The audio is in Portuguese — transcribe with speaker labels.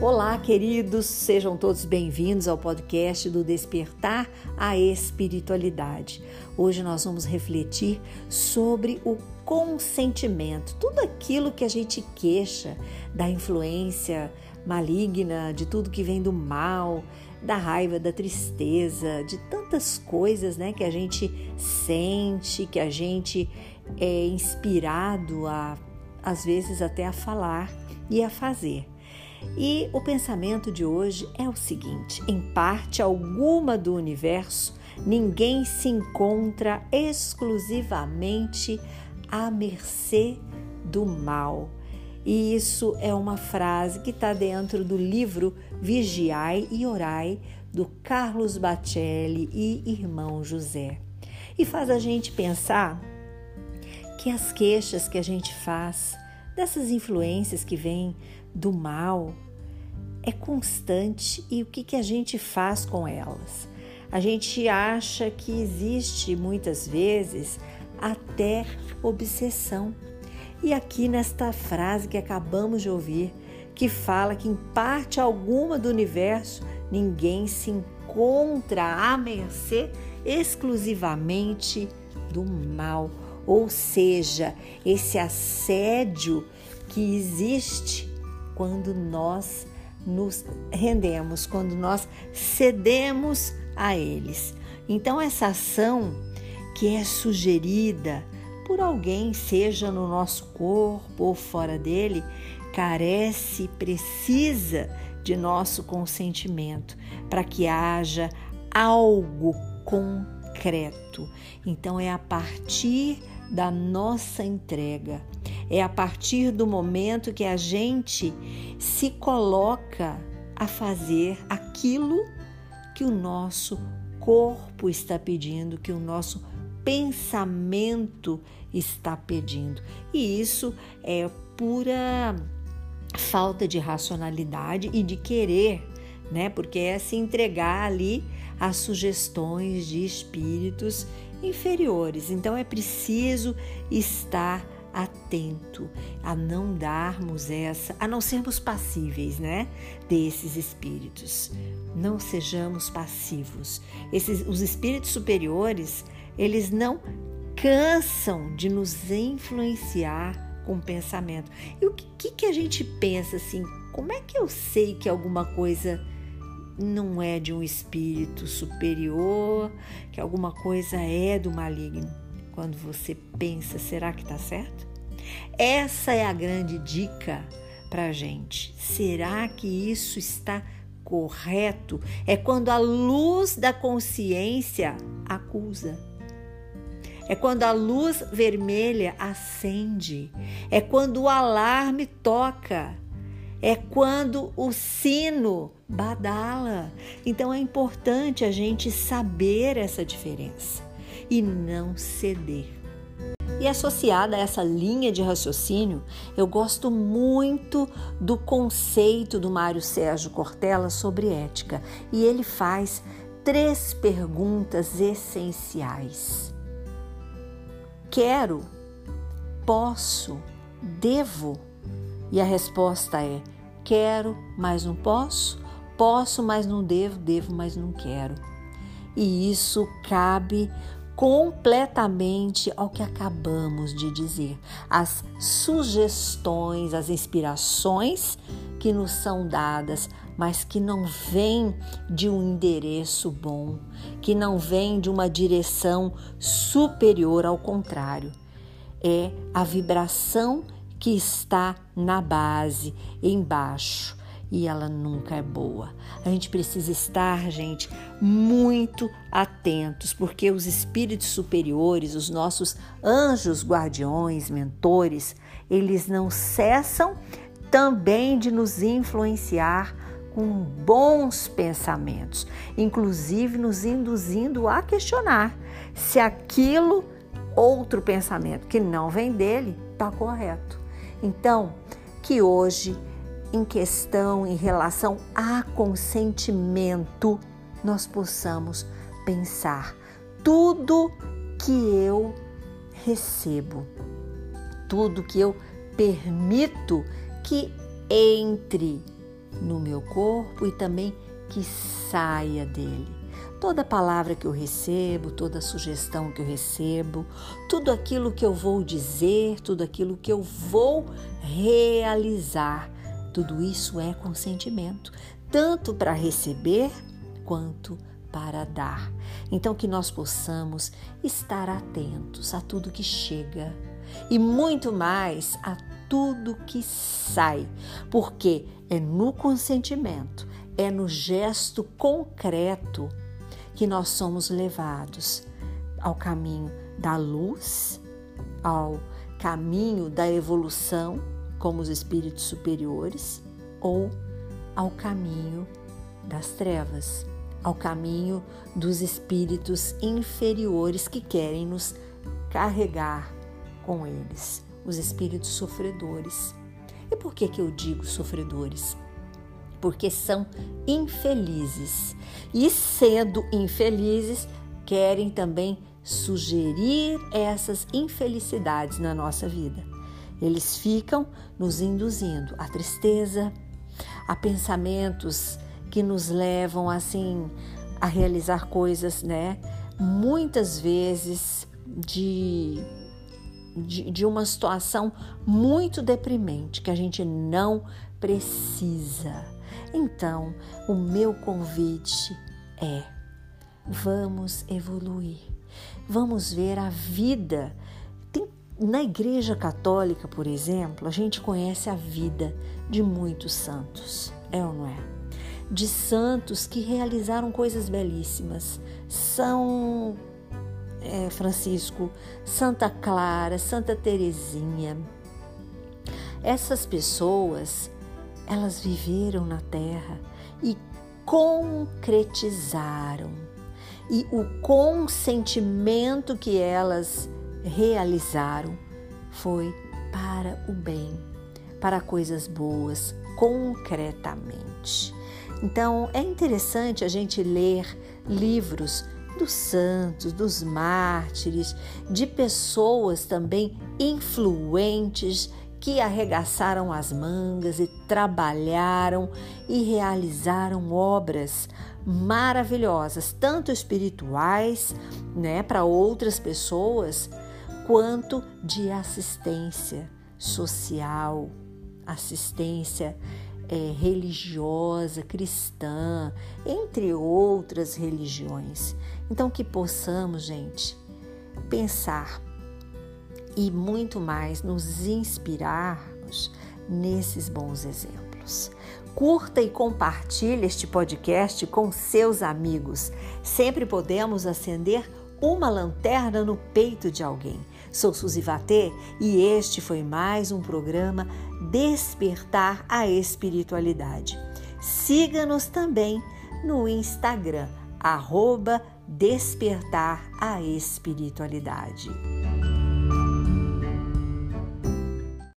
Speaker 1: Olá, queridos, sejam todos bem-vindos ao podcast do Despertar a Espiritualidade. Hoje nós vamos refletir sobre o consentimento, tudo aquilo que a gente queixa da influência maligna, de tudo que vem do mal, da raiva, da tristeza, de tantas coisas, né, que a gente sente, que a gente é inspirado a às vezes até a falar e a fazer. E o pensamento de hoje é o seguinte: em parte alguma do universo, ninguém se encontra exclusivamente à mercê do mal. E isso é uma frase que está dentro do livro Vigiai e Orai, do Carlos Bacelli e irmão José. E faz a gente pensar que as queixas que a gente faz dessas influências que vêm do mal é constante e o que, que a gente faz com elas? A gente acha que existe muitas vezes até obsessão. E aqui nesta frase que acabamos de ouvir, que fala que em parte alguma do universo ninguém se encontra à mercê exclusivamente do mal ou seja, esse assédio que existe quando nós nos rendemos, quando nós cedemos a eles. Então, essa ação que é sugerida por alguém, seja no nosso corpo ou fora dele, carece, precisa de nosso consentimento para que haja algo concreto. Então, é a partir da nossa entrega. É a partir do momento que a gente se coloca a fazer aquilo que o nosso corpo está pedindo, que o nosso pensamento está pedindo. E isso é pura falta de racionalidade e de querer, né? Porque é se entregar ali às sugestões de espíritos inferiores. Então é preciso estar atento a não darmos essa, a não sermos passíveis, né, desses espíritos. Não sejamos passivos. Esses os espíritos superiores, eles não cansam de nos influenciar com pensamento. E o que, que a gente pensa assim? Como é que eu sei que alguma coisa não é de um espírito superior, que alguma coisa é do maligno. Quando você pensa, será que está certo? Essa é a grande dica para a gente. Será que isso está correto? É quando a luz da consciência acusa. É quando a luz vermelha acende. É quando o alarme toca é quando o sino badala. Então é importante a gente saber essa diferença e não ceder. E associada a essa linha de raciocínio, eu gosto muito do conceito do Mário Sérgio Cortella sobre ética. E ele faz três perguntas essenciais: Quero, posso, devo e a resposta é: quero, mas não posso, posso, mas não devo, devo, mas não quero. E isso cabe completamente ao que acabamos de dizer. As sugestões, as inspirações que nos são dadas, mas que não vêm de um endereço bom, que não vêm de uma direção superior, ao contrário. É a vibração que está na base, embaixo, e ela nunca é boa. A gente precisa estar, gente, muito atentos, porque os espíritos superiores, os nossos anjos guardiões, mentores, eles não cessam também de nos influenciar com bons pensamentos, inclusive nos induzindo a questionar se aquilo outro pensamento que não vem dele está correto. Então, que hoje, em questão em relação a consentimento, nós possamos pensar tudo que eu recebo, tudo que eu permito que entre no meu corpo e também que saia dele. Toda palavra que eu recebo, toda sugestão que eu recebo, tudo aquilo que eu vou dizer, tudo aquilo que eu vou realizar, tudo isso é consentimento, tanto para receber quanto para dar. Então, que nós possamos estar atentos a tudo que chega e muito mais a tudo que sai, porque é no consentimento, é no gesto concreto que nós somos levados ao caminho da luz, ao caminho da evolução como os espíritos superiores ou ao caminho das trevas, ao caminho dos espíritos inferiores que querem nos carregar com eles, os espíritos sofredores. E por que que eu digo sofredores? porque são infelizes. E sendo infelizes, querem também sugerir essas infelicidades na nossa vida. Eles ficam nos induzindo à tristeza, a pensamentos que nos levam assim a realizar coisas, né? Muitas vezes de, de, de uma situação muito deprimente que a gente não precisa. Então, o meu convite é: vamos evoluir, vamos ver a vida. Na Igreja Católica, por exemplo, a gente conhece a vida de muitos santos, é ou não é? De santos que realizaram coisas belíssimas. São é, Francisco, Santa Clara, Santa Teresinha. Essas pessoas elas viveram na terra e concretizaram. E o consentimento que elas realizaram foi para o bem, para coisas boas, concretamente. Então é interessante a gente ler livros dos santos, dos mártires, de pessoas também influentes que arregaçaram as mangas e trabalharam e realizaram obras maravilhosas, tanto espirituais, né, para outras pessoas, quanto de assistência social, assistência é, religiosa, cristã, entre outras religiões. Então, que possamos, gente, pensar e muito mais nos inspirarmos nesses bons exemplos. Curta e compartilhe este podcast com seus amigos. Sempre podemos acender uma lanterna no peito de alguém. Sou Suzy Vatê e este foi mais um programa Despertar a Espiritualidade. Siga-nos também no Instagram, arroba Despertar a Espiritualidade.